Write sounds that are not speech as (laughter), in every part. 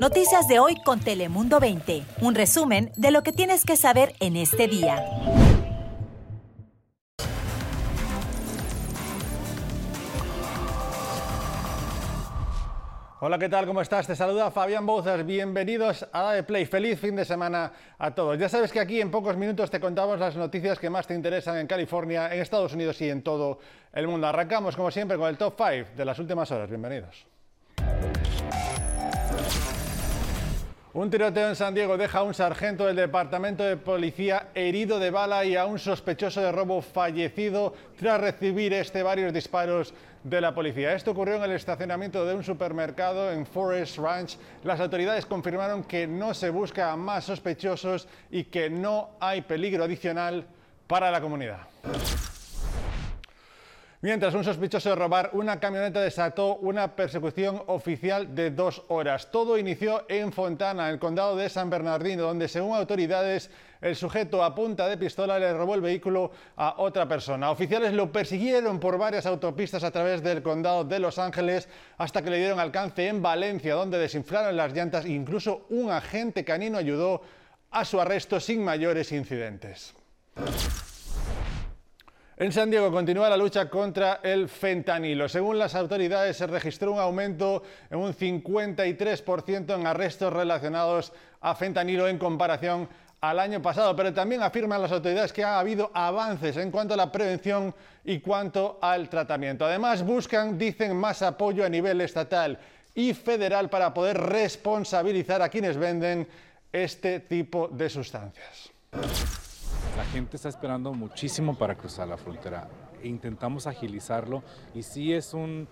Noticias de hoy con Telemundo 20. Un resumen de lo que tienes que saber en este día. Hola, ¿qué tal? ¿Cómo estás? Te saluda Fabián Bouzas. Bienvenidos a de Play. Feliz fin de semana a todos. Ya sabes que aquí en pocos minutos te contamos las noticias que más te interesan en California, en Estados Unidos y en todo el mundo. Arrancamos, como siempre, con el top 5 de las últimas horas. Bienvenidos. Un tiroteo en San Diego deja a un sargento del Departamento de Policía herido de bala y a un sospechoso de robo fallecido tras recibir este varios disparos de la policía. Esto ocurrió en el estacionamiento de un supermercado en Forest Ranch. Las autoridades confirmaron que no se busca a más sospechosos y que no hay peligro adicional para la comunidad. Mientras un sospechoso de robar una camioneta desató una persecución oficial de dos horas. Todo inició en Fontana, en el condado de San Bernardino, donde según autoridades el sujeto a punta de pistola le robó el vehículo a otra persona. Oficiales lo persiguieron por varias autopistas a través del condado de Los Ángeles hasta que le dieron alcance en Valencia, donde desinflaron las llantas. Incluso un agente canino ayudó a su arresto sin mayores incidentes. En San Diego continúa la lucha contra el fentanilo. Según las autoridades, se registró un aumento en un 53% en arrestos relacionados a fentanilo en comparación al año pasado, pero también afirman las autoridades que ha habido avances en cuanto a la prevención y cuanto al tratamiento. Además, buscan, dicen, más apoyo a nivel estatal y federal para poder responsabilizar a quienes venden este tipo de sustancias. La gente está esperando muchísimo para cruzar la frontera. Intentamos agilizarlo y sí es un,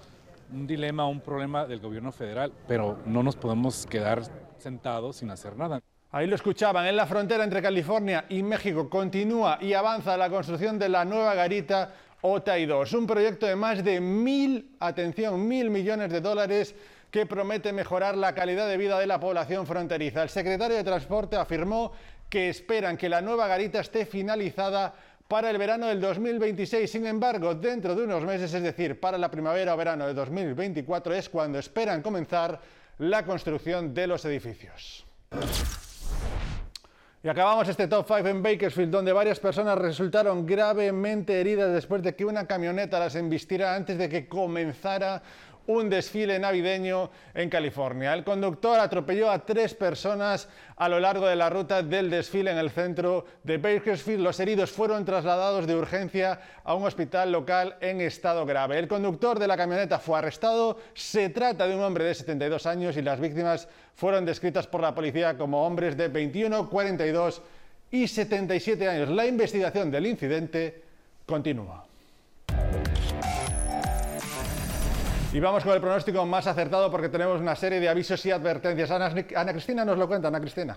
dilema, un problema del gobierno federal, pero no nos podemos quedar sentados sin hacer nada. Ahí lo escuchaban, en la frontera entre California y México continúa y avanza la construcción de la nueva garita OTAI 2, un proyecto de más de mil, atención, mil millones de dólares que promete mejorar la calidad de vida de la población fronteriza. El secretario de Transporte afirmó que esperan que la nueva garita esté finalizada para el verano del 2026. Sin embargo, dentro de unos meses, es decir, para la primavera o verano de 2024, es cuando esperan comenzar la construcción de los edificios. Y acabamos este top 5 en Bakersfield, donde varias personas resultaron gravemente heridas después de que una camioneta las embistiera antes de que comenzara un desfile navideño en California. El conductor atropelló a tres personas a lo largo de la ruta del desfile en el centro de Bakersfield. Los heridos fueron trasladados de urgencia a un hospital local en estado grave. El conductor de la camioneta fue arrestado. Se trata de un hombre de 72 años y las víctimas fueron descritas por la policía como hombres de 21, 42 y 77 años. La investigación del incidente continúa. Y vamos con el pronóstico más acertado porque tenemos una serie de avisos y advertencias. Ana, Cristina nos lo cuenta, Ana Cristina.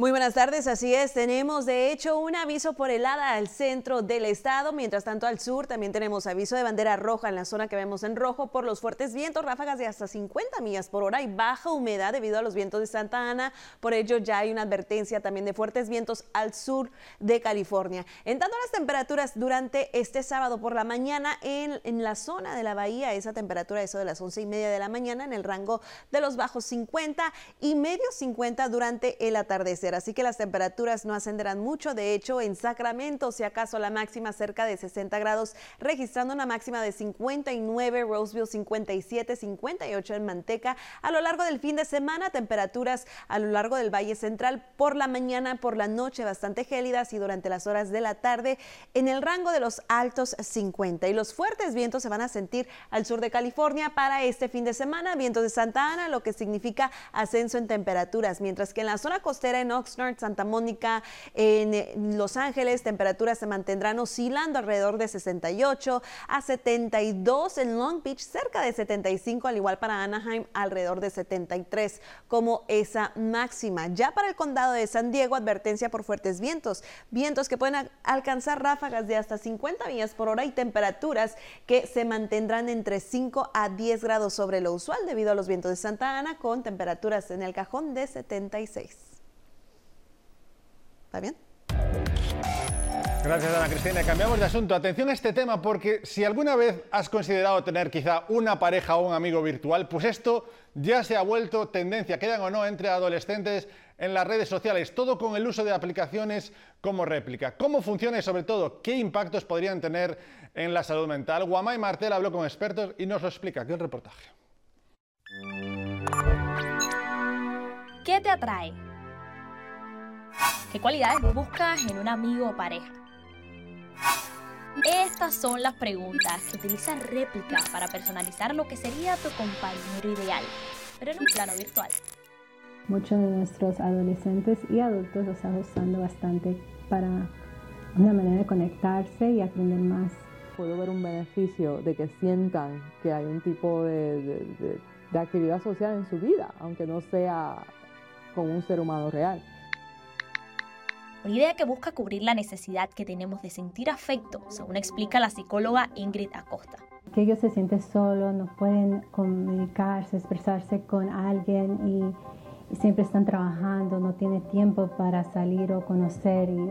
Muy buenas tardes, así es, tenemos de hecho un aviso por helada al centro del estado, mientras tanto al sur también tenemos aviso de bandera roja en la zona que vemos en rojo por los fuertes vientos, ráfagas de hasta 50 millas por hora y baja humedad debido a los vientos de Santa Ana, por ello ya hay una advertencia también de fuertes vientos al sur de California. En tanto las temperaturas durante este sábado por la mañana en, la zona de la bahía, esa temperatura eso de las 11 y media de la mañana en el rango de los bajos 50 y medios 50 durante el atardecer así que las temperaturas no ascenderán mucho. De hecho, en Sacramento, si acaso la máxima cerca de 60 grados, registrando una máxima de 59, Roseville 57, 58 en Manteca. A lo largo del fin de semana, temperaturas a lo largo del Valle Central por la mañana, por la noche bastante gélidas y durante las horas de la tarde en el rango de los altos 50. Y los fuertes vientos se van a sentir al sur de California para este fin de semana, vientos de Santa Ana, lo que significa ascenso en temperaturas, mientras que en la zona costera en Oxnard, Santa Mónica, en Los Ángeles, temperaturas se mantendrán oscilando alrededor de 68 a 72 en Long Beach, cerca de 75, al igual para Anaheim, alrededor de 73 como esa máxima. Ya para el condado de San Diego, advertencia por fuertes vientos, vientos que pueden alcanzar ráfagas de hasta 50 millas por hora y temperaturas que se mantendrán entre 5 a 10 grados sobre lo usual debido a los vientos de Santa Ana con temperaturas en el cajón de 76. ¿Está bien? Gracias, Ana Cristina. Cambiamos de asunto. Atención a este tema porque si alguna vez has considerado tener quizá una pareja o un amigo virtual, pues esto ya se ha vuelto tendencia, quedan o no, entre adolescentes en las redes sociales, todo con el uso de aplicaciones como réplica. ¿Cómo funciona y sobre todo qué impactos podrían tener en la salud mental? Guamay Martel habló con expertos y nos lo explica. Aquí el reportaje. ¿Qué te atrae? ¿Qué cualidades buscas en un amigo o pareja? Estas son las preguntas que utiliza Réplica para personalizar lo que sería tu compañero ideal, pero en un plano virtual. Muchos de nuestros adolescentes y adultos lo están usando bastante para una manera de conectarse y aprender más. Puedo ver un beneficio de que sientan que hay un tipo de, de actividad social en su vida, aunque no sea con un ser humano real. Una idea que busca cubrir la necesidad que tenemos de sentir afecto, según explica la psicóloga Ingrid Acosta. Que ellos se sienten solos, no pueden comunicarse, expresarse con alguien y, siempre están trabajando, no tienen tiempo para salir o conocer. Y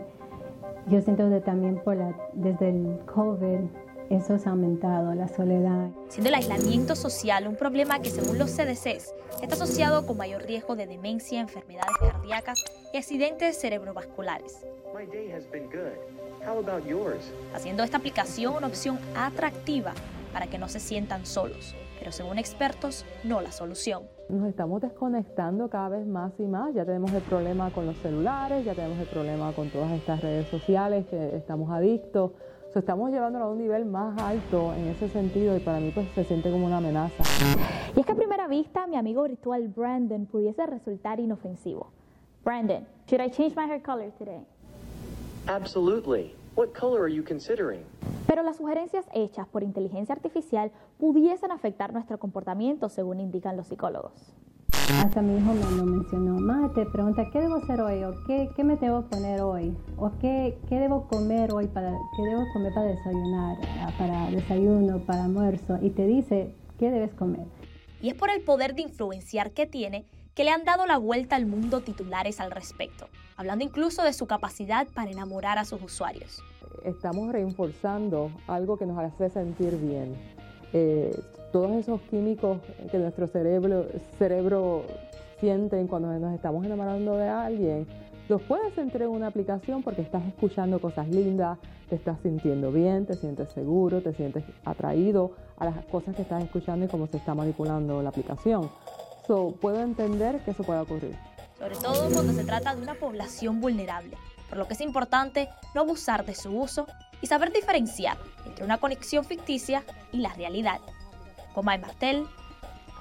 yo siento que también por la, desde el COVID eso se ha aumentado, la soledad. Siendo el aislamiento social un problema que según los CDCs está asociado con mayor riesgo de demencia, enfermedades cardíacas y accidentes cerebrovasculares. Haciendo esta aplicación una opción atractiva para que no se sientan solos, pero según expertos, no la solución. Nos estamos desconectando cada vez más y más, ya tenemos el problema con los celulares, ya tenemos el problema con todas estas redes sociales que estamos adictos estamos llevándolo a un nivel más alto en ese sentido y para mí pues se siente como una amenaza. Y es que a primera vista mi amigo virtual Brandon pudiese resultar inofensivo. Brandon, should I change my hair color today? Absolutely. What color are you considering? Pero las sugerencias hechas por inteligencia artificial pudiesen afectar nuestro comportamiento, según indican los psicólogos. Hasta mi hijo me lo mencionó. Mamá te pregunta, ¿qué debo hacer hoy? ¿O qué, qué me debo poner hoy? ¿O qué, qué, debo comer hoy? Para, ¿Qué debo comer para desayunar? Ah, para desayuno, para almuerzo. Y te dice, ¿qué debes comer? Y es por el poder de influenciar que tiene que le han dado la vuelta al mundo titulares al respecto, hablando incluso de su capacidad para enamorar a sus usuarios. Estamos reforzando algo que nos hace sentir bien. Eh, todos esos químicos que nuestro cerebro, cerebro sienten cuando nos estamos enamorando de alguien, los puedes sentir en una aplicación porque estás escuchando cosas lindas, te estás sintiendo bien, te sientes seguro, te sientes atraído a las cosas que estás escuchando y cómo se está manipulando la aplicación. So, puedo entender que eso pueda ocurrir. Sobre todo cuando se trata de una población vulnerable, por lo que es importante no abusar de su uso y saber diferenciar entre una conexión ficticia y la realidad. Comay Martel,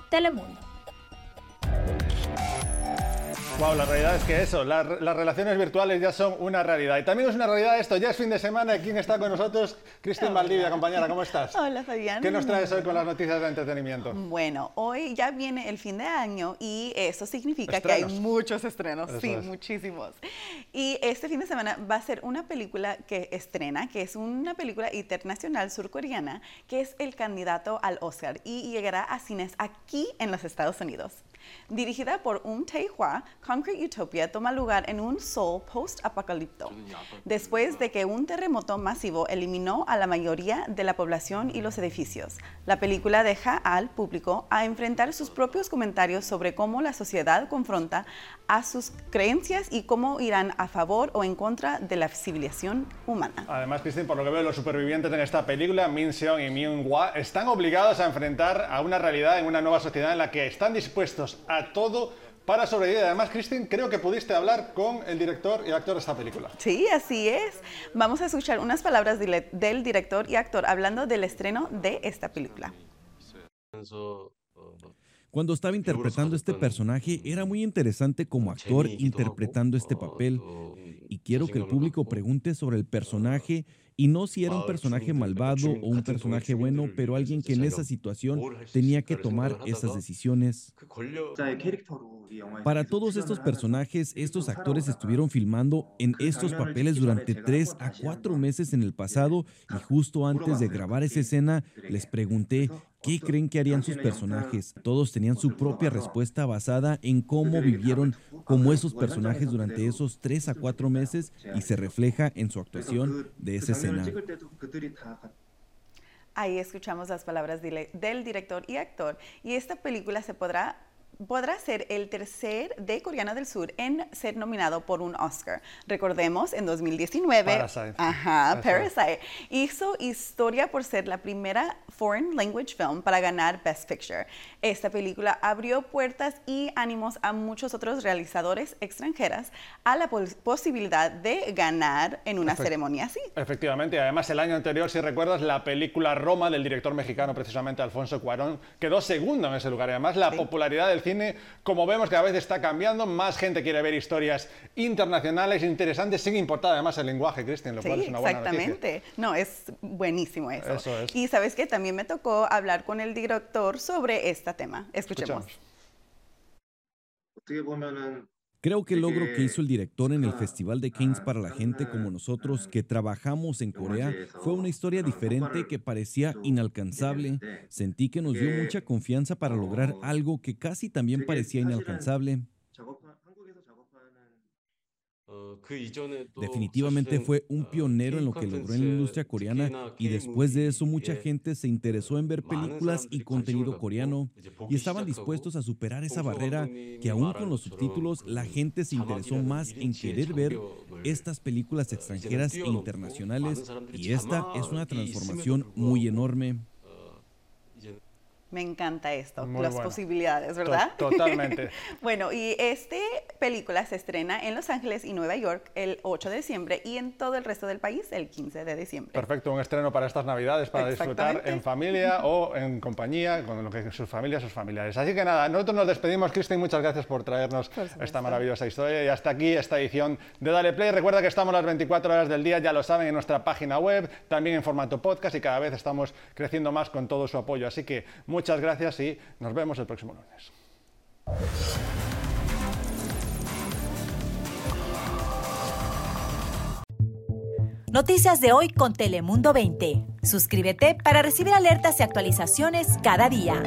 Telemundo. Wow, la realidad es que eso, las relaciones virtuales ya son una realidad. Y también es una realidad esto, ya es fin de semana. ¿Quién está con nosotros? Cristian Valdivia, compañera, ¿cómo estás? Hola, Fabián. ¿Qué nos traes hoy con las noticias de entretenimiento? Bueno, hoy ya viene el fin de año y eso significa que hay muchos estrenos, sí, muchísimos. Y este fin de semana va a ser una película que estrena, que es una película internacional surcoreana, que es el candidato al Oscar y llegará a cines aquí en los Estados Unidos. Dirigida por Un Tae-hwa, Concrete Utopia toma lugar en un Seoul post-apocalipto, después de que un terremoto masivo eliminó a la mayoría de la población y los edificios. La película deja al público a enfrentar sus propios comentarios sobre cómo la sociedad confronta a sus creencias y cómo irán a favor o en contra de la civilización humana. Además, Christine, por lo que veo, los supervivientes en esta película, Min Seong y Myung Hwa, están obligados a enfrentar a una realidad en una nueva sociedad en la que están dispuestos a todo para sobrevivir. Además, Christine, creo que pudiste hablar con el director y actor de esta película. Sí, así es. Vamos a escuchar unas palabras del director y actor hablando del estreno de esta película. Cuando estaba interpretando este personaje, era muy interesante como actor interpretando este papel. Y quiero que el público pregunte sobre el personaje y no si era un personaje malvado o un personaje bueno, pero alguien que en esa situación tenía que tomar esas decisiones. Para todos estos personajes, estos actores estuvieron filmando en estos papeles durante tres a cuatro meses en el pasado y justo antes de grabar esa escena les pregunté qué creen que harían sus personajes. Todos tenían su propia respuesta basada en cómo vivieron como esos personajes durante esos tres a cuatro meses y se refleja en su actuación de esa escena. Ahí escuchamos las palabras del director y actor y esta película se podrá podrá ser el tercer de Coreana del Sur en ser nominado por un Oscar. Recordemos, en 2019, Parasite. Ajá, Parasite. Hizo historia por ser la primera foreign language film para ganar Best Picture. Esta película abrió puertas y ánimos a muchos otros realizadores extranjeras a la posibilidad de ganar en una ceremonia así. Efectivamente, además el año anterior, si recuerdas, la película Roma del director mexicano, precisamente Alfonso Cuarón, quedó segundo en ese lugar. Además, la popularidad del cine, como vemos, cada vez está cambiando. Más gente quiere ver historias internacionales, interesantes, sin importar además el lenguaje, Cristian, lo cual es una buena exactamente. No, es buenísimo eso. Eso es. Y sabes que también me tocó hablar con el director sobre este tema. Escuchemos. Creo que el logro que hizo el director en el Festival de Cannes para la gente como nosotros que trabajamos en Corea fue una historia diferente que parecía inalcanzable. Sentí que nos dio mucha confianza para lograr algo que casi también parecía inalcanzable. Definitivamente fue un pionero en lo que logró en la industria coreana y después de eso mucha gente se interesó en ver películas y contenido coreano y estaban dispuestos a superar esa barrera que aún con los subtítulos la gente se interesó más en querer ver estas películas extranjeras e internacionales y esta es una transformación muy enorme. Me encanta esto, las posibilidades, ¿verdad? Totalmente. (laughs) bueno, y esta película se estrena en Los Ángeles y Nueva York el 8 de diciembre y en todo el resto del país el 15 de diciembre. Perfecto, un estreno para estas Navidades, para disfrutar en familia (laughs) o en compañía, con lo que sus familias, sus familiares. Así que nada, nosotros nos despedimos, Cristian, muchas gracias por traernos esta maravillosa historia y hasta aquí esta edición de Dale Play. Recuerda que estamos las 24 horas del día, ya lo saben, en nuestra página web, también en formato podcast y cada vez estamos creciendo más con todo su apoyo. Así que Muchas gracias y nos vemos el próximo lunes. Noticias de hoy con Telemundo 20. Suscríbete para recibir alertas y actualizaciones cada día.